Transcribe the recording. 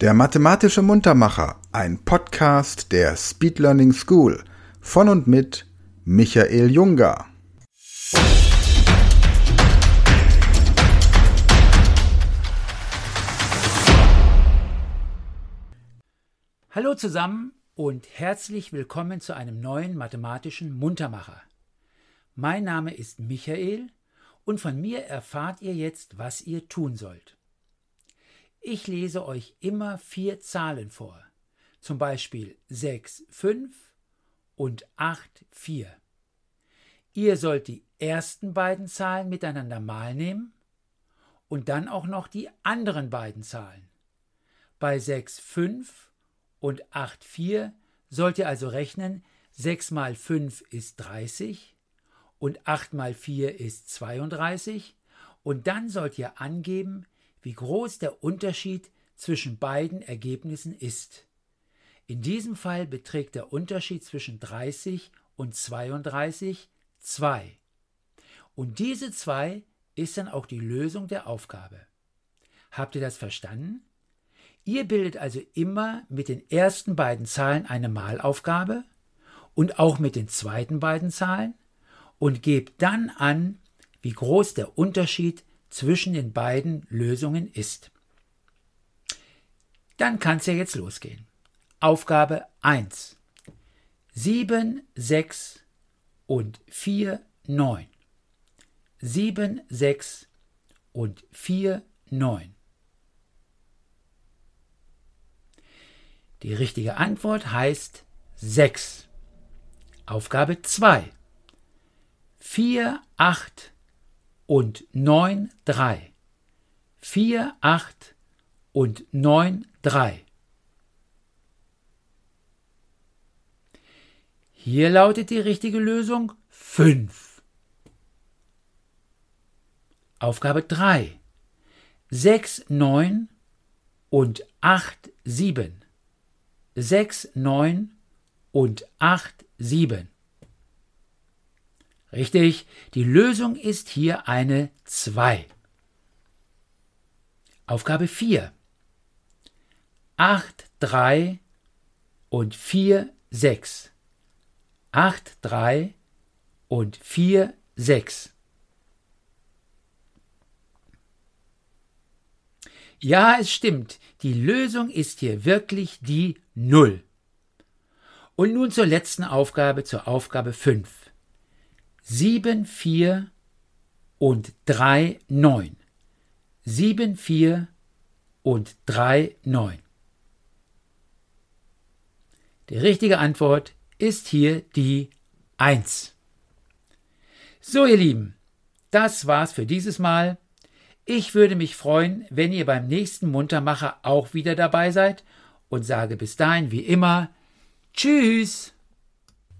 Der mathematische Muntermacher, ein Podcast der Speed Learning School von und mit Michael Junger. Hallo zusammen und herzlich willkommen zu einem neuen mathematischen Muntermacher. Mein Name ist Michael und von mir erfahrt ihr jetzt, was ihr tun sollt. Ich lese euch immer vier Zahlen vor, zum Beispiel 6, 5 und 8, 4. Ihr sollt die ersten beiden Zahlen miteinander mal nehmen und dann auch noch die anderen beiden Zahlen. Bei 6, 5 und 8, 4 sollt ihr also rechnen, 6 mal 5 ist 30 und 8 mal 4 ist 32 und dann sollt ihr angeben, wie groß der Unterschied zwischen beiden Ergebnissen ist. In diesem Fall beträgt der Unterschied zwischen 30 und 32 2. Und diese 2 ist dann auch die Lösung der Aufgabe. Habt ihr das verstanden? Ihr bildet also immer mit den ersten beiden Zahlen eine Malaufgabe und auch mit den zweiten beiden Zahlen und gebt dann an, wie groß der Unterschied zwischen den beiden Lösungen ist. Dann kann es ja jetzt losgehen. Aufgabe 1. 7, 6 und 4, 9. 7, 6 und 4, 9. Die richtige Antwort heißt 6. Aufgabe 2. 4, 8 und 9, 3. 4, 8 und 9, 3. Hier lautet die richtige Lösung 5. Aufgabe 3. 6, 9 und 8, 7. 6, 9 und 8, 7. Richtig, die Lösung ist hier eine 2. Aufgabe 4. 8, 3 und 4, 6. 8, 3 und 4, 6. Ja, es stimmt, die Lösung ist hier wirklich die 0. Und nun zur letzten Aufgabe, zur Aufgabe 5. 7, 4 und 3, 9. 7, 4 und 3, 9. Die richtige Antwort ist hier die 1. So, ihr Lieben, das war's für dieses Mal. Ich würde mich freuen, wenn ihr beim nächsten Muntermacher auch wieder dabei seid und sage bis dahin wie immer Tschüss!